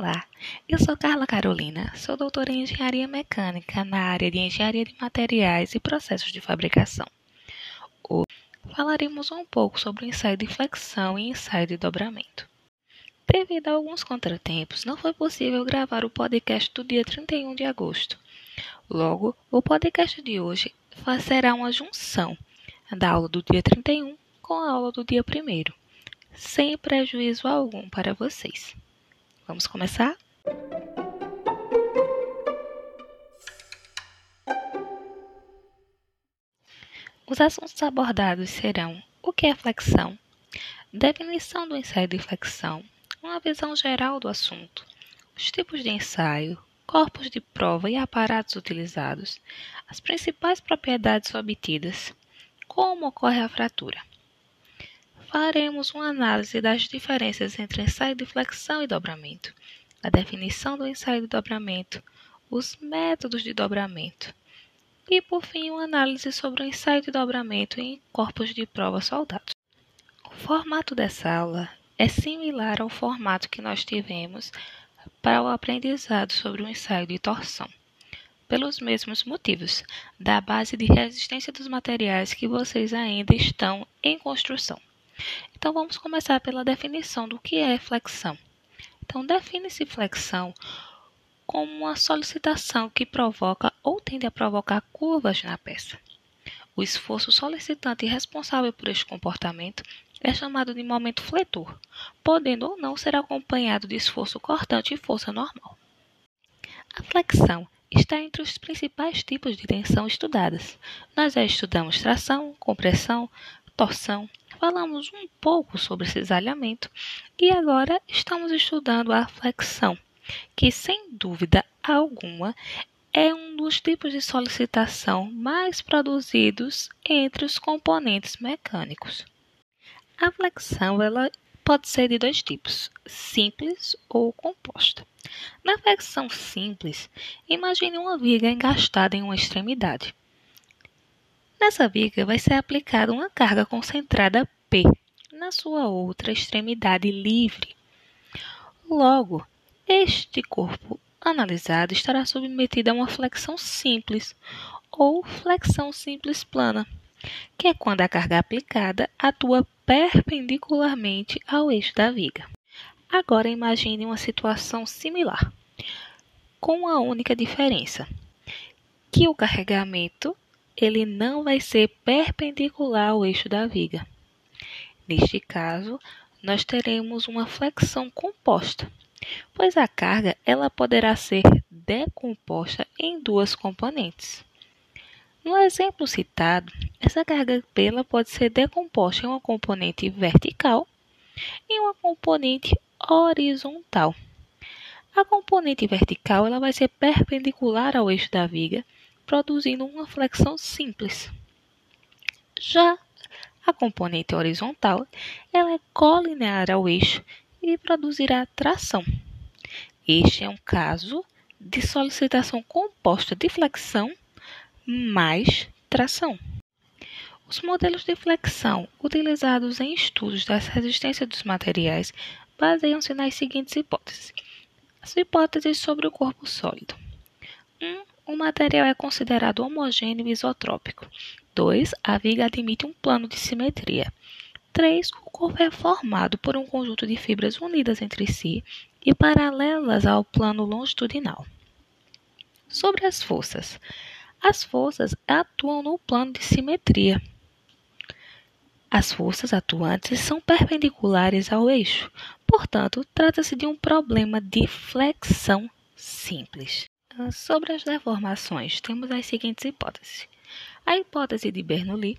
Olá, eu sou Carla Carolina, sou doutora em Engenharia Mecânica na área de Engenharia de Materiais e Processos de Fabricação. Hoje falaremos um pouco sobre o ensaio de flexão e ensaio de dobramento. Devido a alguns contratempos, não foi possível gravar o podcast do dia 31 de agosto. Logo, o podcast de hoje será uma junção da aula do dia 31 com a aula do dia 1 sem prejuízo algum para vocês. Vamos começar? Os assuntos abordados serão o que é flexão, definição do ensaio de flexão, uma visão geral do assunto, os tipos de ensaio, corpos de prova e aparatos utilizados, as principais propriedades obtidas, como ocorre a fratura faremos uma análise das diferenças entre ensaio de flexão e dobramento, a definição do ensaio de dobramento, os métodos de dobramento e, por fim, uma análise sobre o ensaio de dobramento em corpos de prova soldados. O formato dessa aula é similar ao formato que nós tivemos para o aprendizado sobre o ensaio de torção, pelos mesmos motivos, da base de resistência dos materiais que vocês ainda estão em construção. Então vamos começar pela definição do que é flexão. Então define-se flexão como uma solicitação que provoca ou tende a provocar curvas na peça. O esforço solicitante responsável por este comportamento é chamado de momento fletor, podendo ou não ser acompanhado de esforço cortante e força normal. A flexão está entre os principais tipos de tensão estudadas. Nós já estudamos tração, compressão, torção, falamos um pouco sobre cisalhamento e agora estamos estudando a flexão, que sem dúvida alguma é um dos tipos de solicitação mais produzidos entre os componentes mecânicos. A flexão ela pode ser de dois tipos, simples ou composta. Na flexão simples, imagine uma viga engastada em uma extremidade. Nessa viga vai ser aplicada uma carga concentrada P na sua outra extremidade livre. Logo, este corpo analisado estará submetido a uma flexão simples ou flexão simples plana, que é quando a carga aplicada atua perpendicularmente ao eixo da viga. Agora imagine uma situação similar, com a única diferença que o carregamento ele não vai ser perpendicular ao eixo da viga. Neste caso, nós teremos uma flexão composta, pois a carga ela poderá ser decomposta em duas componentes. No exemplo citado, essa carga P pode ser decomposta em uma componente vertical e uma componente horizontal. A componente vertical ela vai ser perpendicular ao eixo da viga produzindo uma flexão simples. Já a componente horizontal, ela é colinear ao eixo e produzirá tração. Este é um caso de solicitação composta de flexão mais tração. Os modelos de flexão utilizados em estudos das resistências dos materiais baseiam-se nas seguintes hipóteses: as hipóteses sobre o corpo sólido. 1. Um, o material é considerado homogêneo e isotrópico. 2. A viga admite um plano de simetria. 3. O corpo é formado por um conjunto de fibras unidas entre si e paralelas ao plano longitudinal. Sobre as forças. As forças atuam no plano de simetria. As forças atuantes são perpendiculares ao eixo, portanto, trata-se de um problema de flexão simples. Sobre as deformações, temos as seguintes hipóteses. A hipótese de Bernoulli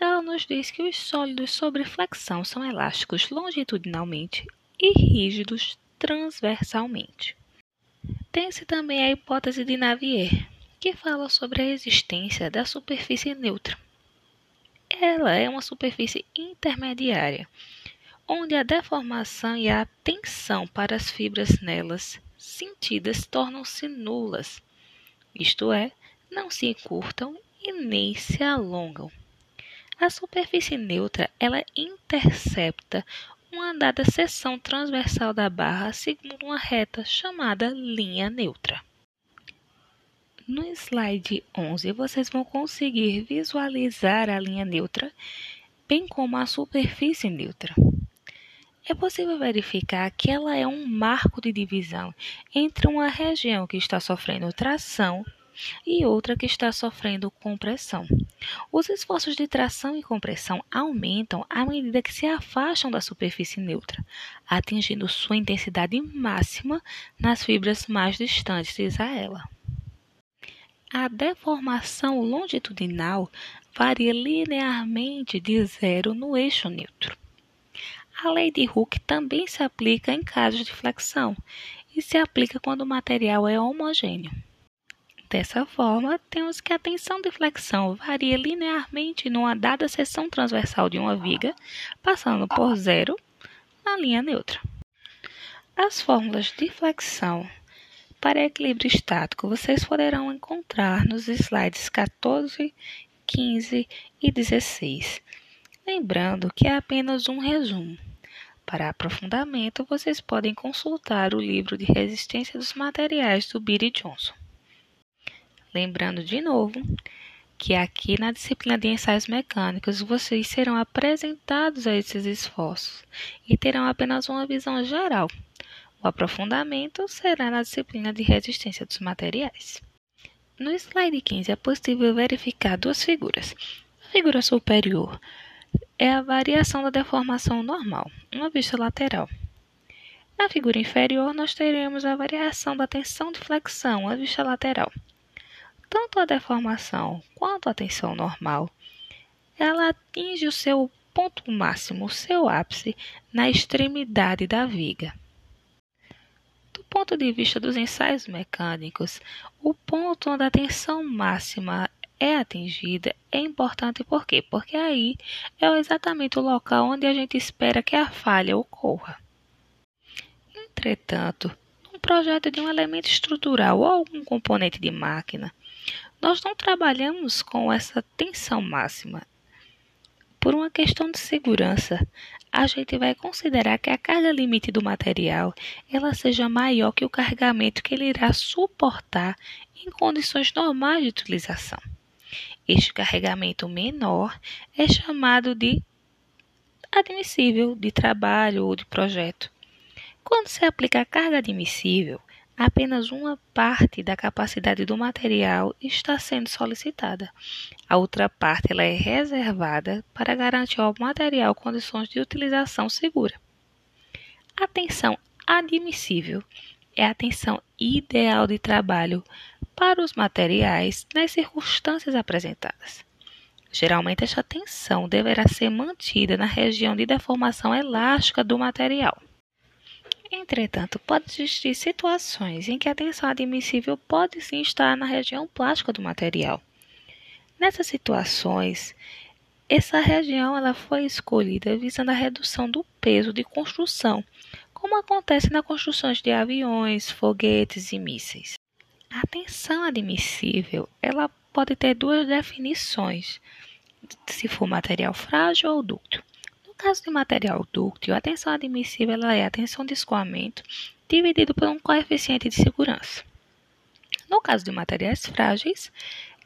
ela nos diz que os sólidos sobre flexão são elásticos longitudinalmente e rígidos transversalmente. Tem-se também a hipótese de Navier, que fala sobre a existência da superfície neutra. Ela é uma superfície intermediária, onde a deformação e a tensão para as fibras nelas sentidas tornam-se nulas, isto é, não se encurtam e nem se alongam. A superfície neutra ela intercepta uma dada seção transversal da barra segundo uma reta chamada linha neutra. No slide 11, vocês vão conseguir visualizar a linha neutra, bem como a superfície neutra. É possível verificar que ela é um marco de divisão entre uma região que está sofrendo tração e outra que está sofrendo compressão. Os esforços de tração e compressão aumentam à medida que se afastam da superfície neutra, atingindo sua intensidade máxima nas fibras mais distantes a ela. A deformação longitudinal varia linearmente de zero no eixo neutro. A lei de Hooke também se aplica em casos de flexão e se aplica quando o material é homogêneo. Dessa forma, temos que a tensão de flexão varia linearmente numa dada seção transversal de uma viga, passando por zero na linha neutra. As fórmulas de flexão para equilíbrio estático vocês poderão encontrar nos slides 14, 15 e 16. Lembrando que é apenas um resumo. Para aprofundamento, vocês podem consultar o livro de resistência dos materiais do Beatty Johnson. Lembrando de novo que aqui na disciplina de ensaios mecânicos vocês serão apresentados a esses esforços e terão apenas uma visão geral. O aprofundamento será na disciplina de resistência dos materiais. No slide 15 é possível verificar duas figuras. A figura superior é a variação da deformação normal, uma vista lateral. Na figura inferior, nós teremos a variação da tensão de flexão, a vista lateral tanto a deformação quanto a tensão normal, ela atinge o seu ponto máximo, o seu ápice, na extremidade da viga. Do ponto de vista dos ensaios mecânicos, o ponto onde a tensão máxima é atingida é importante por quê? Porque aí é exatamente o local onde a gente espera que a falha ocorra. Entretanto, no projeto de um elemento estrutural ou algum componente de máquina, nós não trabalhamos com essa tensão máxima. Por uma questão de segurança, a gente vai considerar que a carga limite do material ela seja maior que o carregamento que ele irá suportar em condições normais de utilização. Este carregamento menor é chamado de admissível de trabalho ou de projeto. Quando se aplica a carga admissível, apenas uma parte da capacidade do material está sendo solicitada. A outra parte ela é reservada para garantir ao material condições de utilização segura. A tensão admissível é a tensão ideal de trabalho para os materiais nas circunstâncias apresentadas. Geralmente, esta tensão deverá ser mantida na região de deformação elástica do material. Entretanto, pode existir situações em que a tensão admissível pode sim estar na região plástica do material. Nessas situações, essa região ela foi escolhida visando a redução do peso de construção, como acontece nas construções de aviões, foguetes e mísseis. A tensão admissível ela pode ter duas definições, se for material frágil ou dúctil caso de material dúctil, a tensão admissível é a tensão de escoamento dividido por um coeficiente de segurança. No caso de materiais frágeis,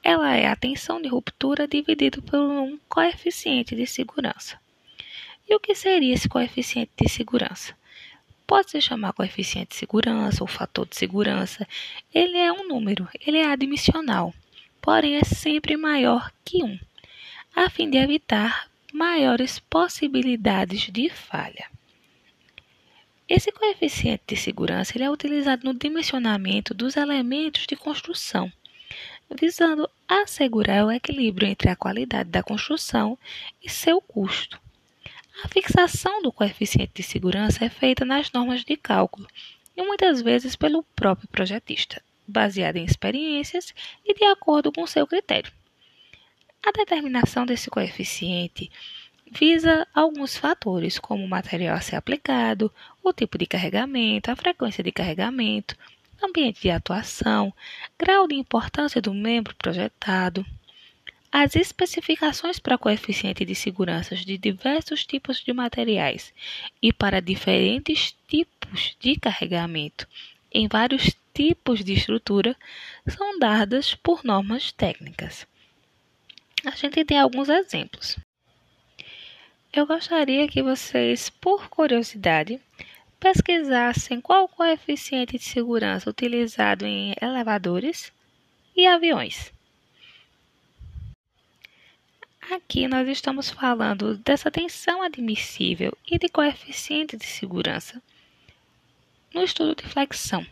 ela é a tensão de ruptura dividido por um coeficiente de segurança. E o que seria esse coeficiente de segurança? Pode se chamar coeficiente de segurança ou fator de segurança. Ele é um número, ele é admissional, porém é sempre maior que 1, a fim de evitar maiores possibilidades de falha. Esse coeficiente de segurança ele é utilizado no dimensionamento dos elementos de construção, visando assegurar o equilíbrio entre a qualidade da construção e seu custo. A fixação do coeficiente de segurança é feita nas normas de cálculo e muitas vezes pelo próprio projetista, baseada em experiências e de acordo com seu critério. A determinação desse coeficiente visa alguns fatores, como o material a ser aplicado, o tipo de carregamento, a frequência de carregamento, ambiente de atuação, grau de importância do membro projetado, as especificações para coeficiente de segurança de diversos tipos de materiais e para diferentes tipos de carregamento em vários tipos de estrutura são dadas por normas técnicas. A gente tem alguns exemplos. Eu gostaria que vocês, por curiosidade, pesquisassem qual o coeficiente de segurança utilizado em elevadores e aviões. Aqui nós estamos falando dessa tensão admissível e de coeficiente de segurança no estudo de flexão.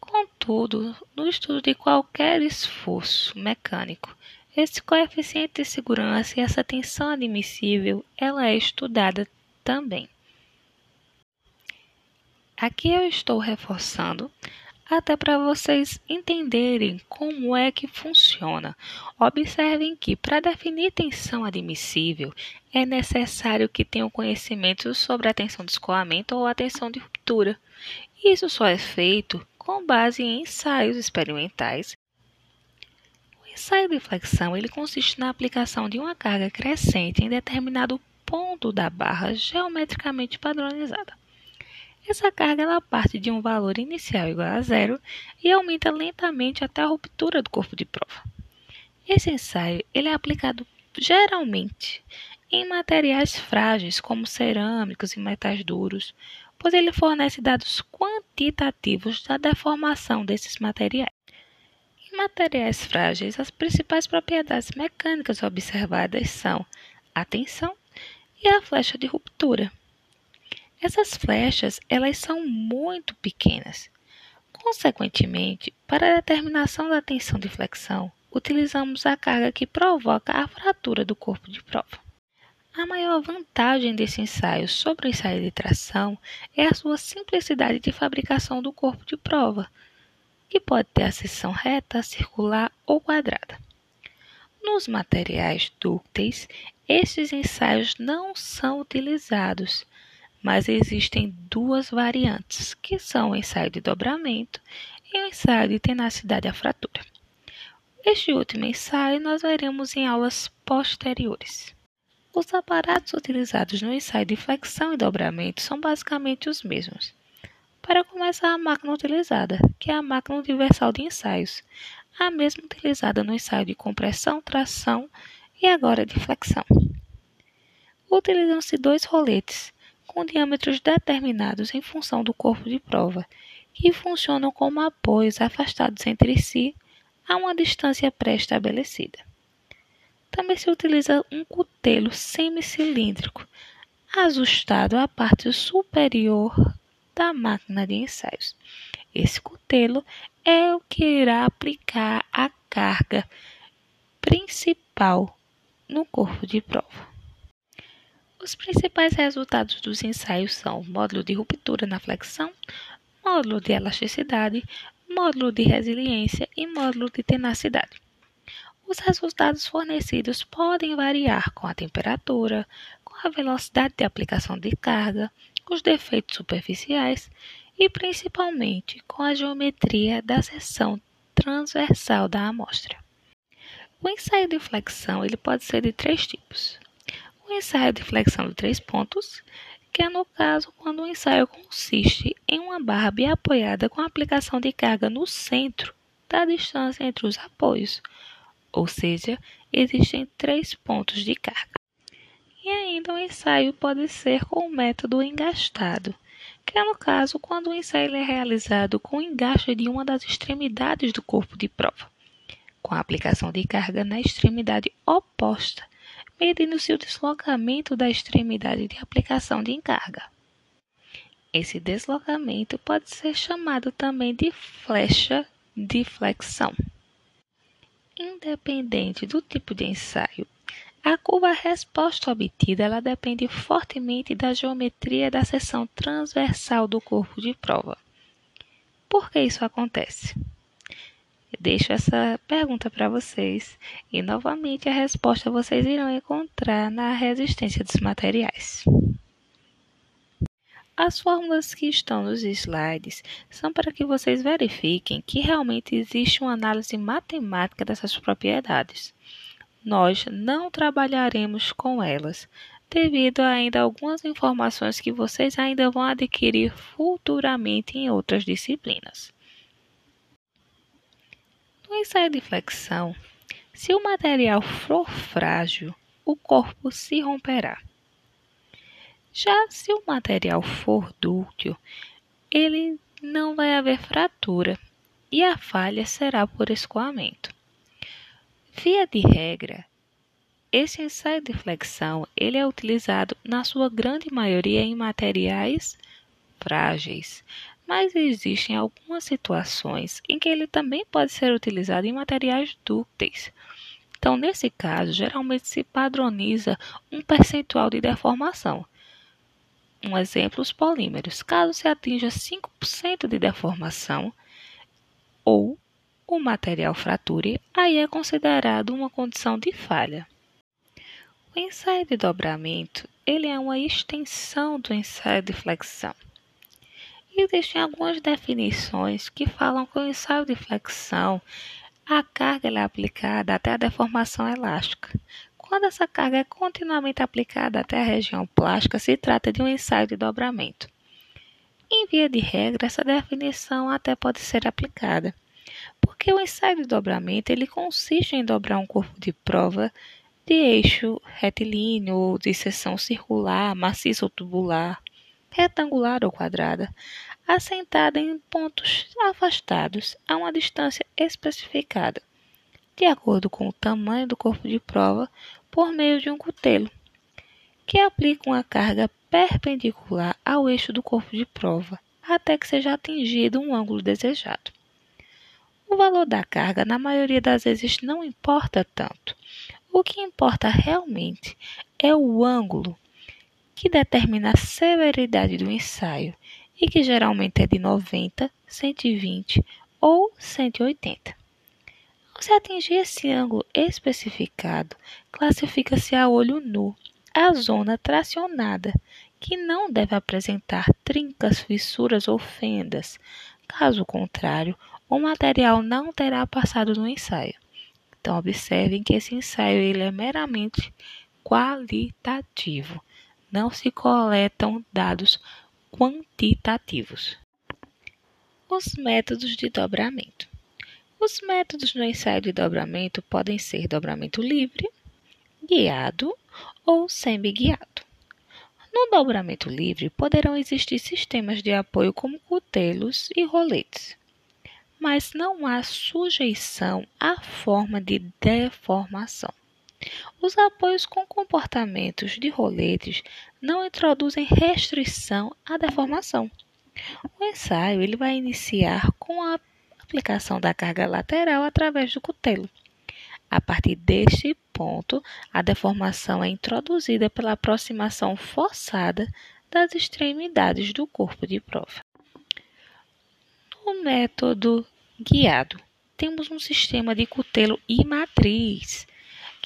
Contudo, no estudo de qualquer esforço mecânico, esse coeficiente de segurança e essa tensão admissível, ela é estudada também. Aqui eu estou reforçando até para vocês entenderem como é que funciona. Observem que para definir tensão admissível é necessário que tenham conhecimento sobre a tensão de escoamento ou a tensão de ruptura. Isso só é feito com base em ensaios experimentais. O ensaio de flexão ele consiste na aplicação de uma carga crescente em determinado ponto da barra geometricamente padronizada. Essa carga ela parte de um valor inicial igual a zero e aumenta lentamente até a ruptura do corpo de prova. Esse ensaio ele é aplicado geralmente em materiais frágeis como cerâmicos e metais duros, pois ele fornece dados quantitativos da deformação desses materiais. Em materiais frágeis, as principais propriedades mecânicas observadas são a tensão e a flecha de ruptura. Essas flechas, elas são muito pequenas. Consequentemente, para a determinação da tensão de flexão, utilizamos a carga que provoca a fratura do corpo de prova. A maior vantagem desse ensaio sobre o ensaio de tração é a sua simplicidade de fabricação do corpo de prova, que pode ter a seção reta, circular ou quadrada. Nos materiais dúcteis, estes ensaios não são utilizados, mas existem duas variantes, que são o ensaio de dobramento e o ensaio de tenacidade à fratura. Este último ensaio nós veremos em aulas posteriores. Os aparatos utilizados no ensaio de flexão e dobramento são basicamente os mesmos. Para começar, a máquina utilizada, que é a máquina universal de ensaios, a mesma utilizada no ensaio de compressão, tração e agora de flexão. Utilizam-se dois roletes, com diâmetros determinados em função do corpo de prova, que funcionam como apoios afastados entre si a uma distância pré-estabelecida. Também se utiliza um cutelo semicilíndrico, ajustado à parte superior da máquina de ensaios. Esse cutelo é o que irá aplicar a carga principal no corpo de prova. Os principais resultados dos ensaios são módulo de ruptura na flexão, módulo de elasticidade, módulo de resiliência e módulo de tenacidade. Os resultados fornecidos podem variar com a temperatura, com a velocidade de aplicação de carga, os defeitos superficiais e principalmente com a geometria da seção transversal da amostra. O ensaio de flexão ele pode ser de três tipos: o ensaio de flexão de três pontos, que é no caso quando o ensaio consiste em uma barra apoiada com a aplicação de carga no centro da distância entre os apoios, ou seja, existem três pontos de carga. E ainda o ensaio pode ser com o método engastado, que é no caso quando o ensaio é realizado com o engaste de uma das extremidades do corpo de prova, com a aplicação de carga na extremidade oposta medindo-se o deslocamento da extremidade de aplicação de encarga. Esse deslocamento pode ser chamado também de flecha de flexão. Independente do tipo de ensaio, a curva resposta obtida ela depende fortemente da geometria da seção transversal do corpo de prova. Por que isso acontece? Deixo essa pergunta para vocês e novamente a resposta vocês irão encontrar na resistência dos materiais. As fórmulas que estão nos slides são para que vocês verifiquem que realmente existe uma análise matemática dessas propriedades. nós não trabalharemos com elas, devido a ainda algumas informações que vocês ainda vão adquirir futuramente em outras disciplinas. No ensaio de flexão, se o material for frágil, o corpo se romperá. Já se o material for dúctil, ele não vai haver fratura e a falha será por escoamento. Via de regra, esse ensaio de flexão ele é utilizado na sua grande maioria em materiais frágeis, mas existem algumas situações em que ele também pode ser utilizado em materiais dúcteis. Então, nesse caso, geralmente se padroniza um percentual de deformação. Um exemplo, os polímeros. Caso se atinja 5% de deformação ou o material frature, aí é considerado uma condição de falha. O ensaio de dobramento, ele é uma extensão do ensaio de flexão. Existem algumas definições que falam que o ensaio de flexão a carga é aplicada até a deformação elástica. Quando essa carga é continuamente aplicada até a região plástica, se trata de um ensaio de dobramento. Em via de regra, essa definição até pode ser aplicada, porque o ensaio de dobramento ele consiste em dobrar um corpo de prova de eixo retilíneo de seção circular, maciça ou tubular, retangular ou quadrada, assentada em pontos afastados a uma distância especificada, de acordo com o tamanho do corpo de prova, por meio de um cutelo, que aplica uma carga perpendicular ao eixo do corpo de prova, até que seja atingido um ângulo desejado. O valor da carga, na maioria das vezes, não importa tanto. O que importa realmente é o ângulo que determina a severidade do ensaio e que geralmente é de 90, 120 ou 180. Ao se atingir esse ângulo especificado, classifica-se a olho nu a zona tracionada, que não deve apresentar trincas, fissuras ou fendas. Caso contrário, o material não terá passado no ensaio. Então, observem que esse ensaio ele é meramente qualitativo. Não se coletam dados quantitativos. Os métodos de dobramento. Os métodos no ensaio de dobramento podem ser dobramento livre, guiado ou semi-guiado. No dobramento livre, poderão existir sistemas de apoio como cutelos e roletes, mas não há sujeição à forma de deformação. Os apoios com comportamentos de roletes não introduzem restrição à deformação. O ensaio ele vai iniciar com a aplicação da carga lateral através do cutelo. A partir deste ponto, a deformação é introduzida pela aproximação forçada das extremidades do corpo de prova. No método guiado, temos um sistema de cutelo e matriz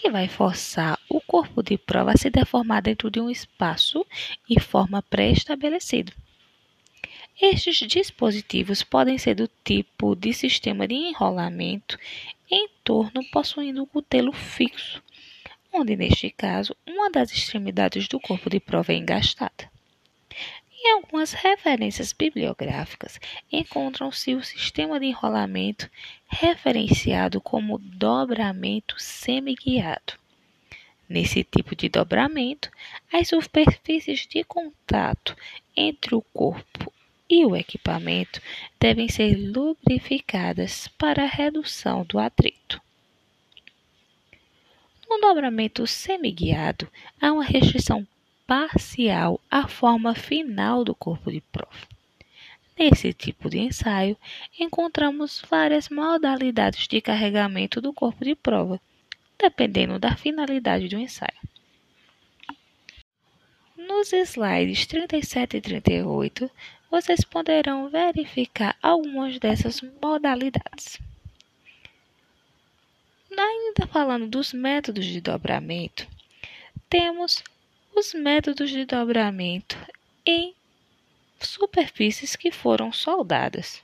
que vai forçar o corpo de prova a se deformar dentro de um espaço e forma pré-estabelecido. Estes dispositivos podem ser do tipo de sistema de enrolamento em torno possuindo um cutelo fixo, onde neste caso uma das extremidades do corpo de prova é engastada. Em algumas referências bibliográficas encontram-se o sistema de enrolamento referenciado como dobramento semiguiado. Nesse tipo de dobramento, as superfícies de contato entre o corpo e o equipamento devem ser lubrificadas para redução do atrito. No dobramento semiguiado, há uma restrição parcial à forma final do corpo de prova. Nesse tipo de ensaio, encontramos várias modalidades de carregamento do corpo de prova, dependendo da finalidade do ensaio. Nos slides 37 e 38, vocês poderão verificar algumas dessas modalidades. Ainda falando dos métodos de dobramento, temos os métodos de dobramento em superfícies que foram soldadas.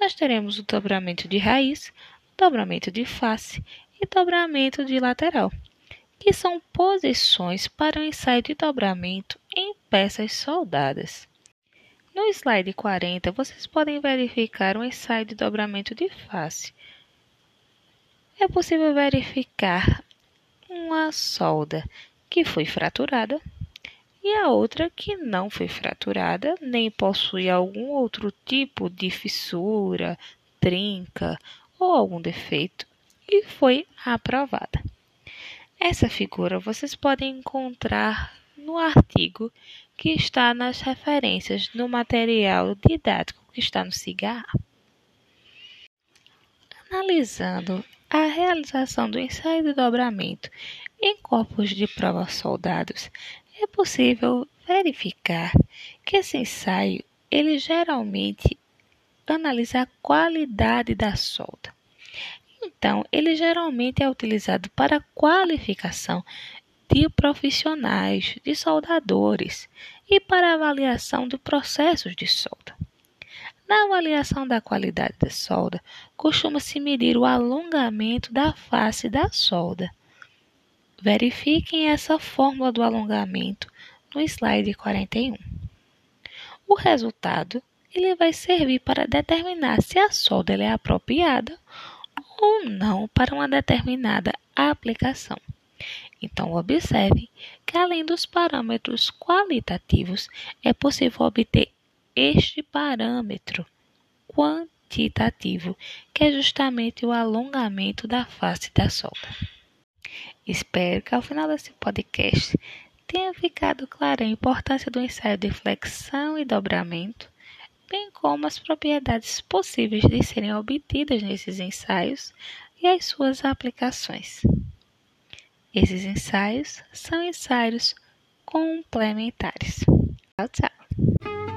Nós teremos o dobramento de raiz, dobramento de face e dobramento de lateral, que são posições para o ensaio de dobramento em peças soldadas. No slide 40, vocês podem verificar o ensaio de dobramento de face. É possível verificar uma solda que foi fraturada e a outra que não foi fraturada nem possui algum outro tipo de fissura, trinca ou algum defeito e foi aprovada. Essa figura vocês podem encontrar no artigo que está nas referências no material didático que está no cigarro. Analisando a realização do ensaio de dobramento em corpos de prova soldados, é possível verificar que esse ensaio ele geralmente analisa a qualidade da solda. Então, ele geralmente é utilizado para qualificação de profissionais, de soldadores e para avaliação de processos de solda. Na avaliação da qualidade da solda, costuma-se medir o alongamento da face da solda. Verifiquem essa fórmula do alongamento no slide 41. O resultado ele vai servir para determinar se a solda é apropriada ou não para uma determinada aplicação. Então, observe que além dos parâmetros qualitativos, é possível obter este parâmetro quantitativo, que é justamente o alongamento da face da solda. Espero que ao final desse podcast tenha ficado clara a importância do ensaio de flexão e dobramento, bem como as propriedades possíveis de serem obtidas nesses ensaios e as suas aplicações. Esses ensaios são ensaios complementares. Tchau, tchau.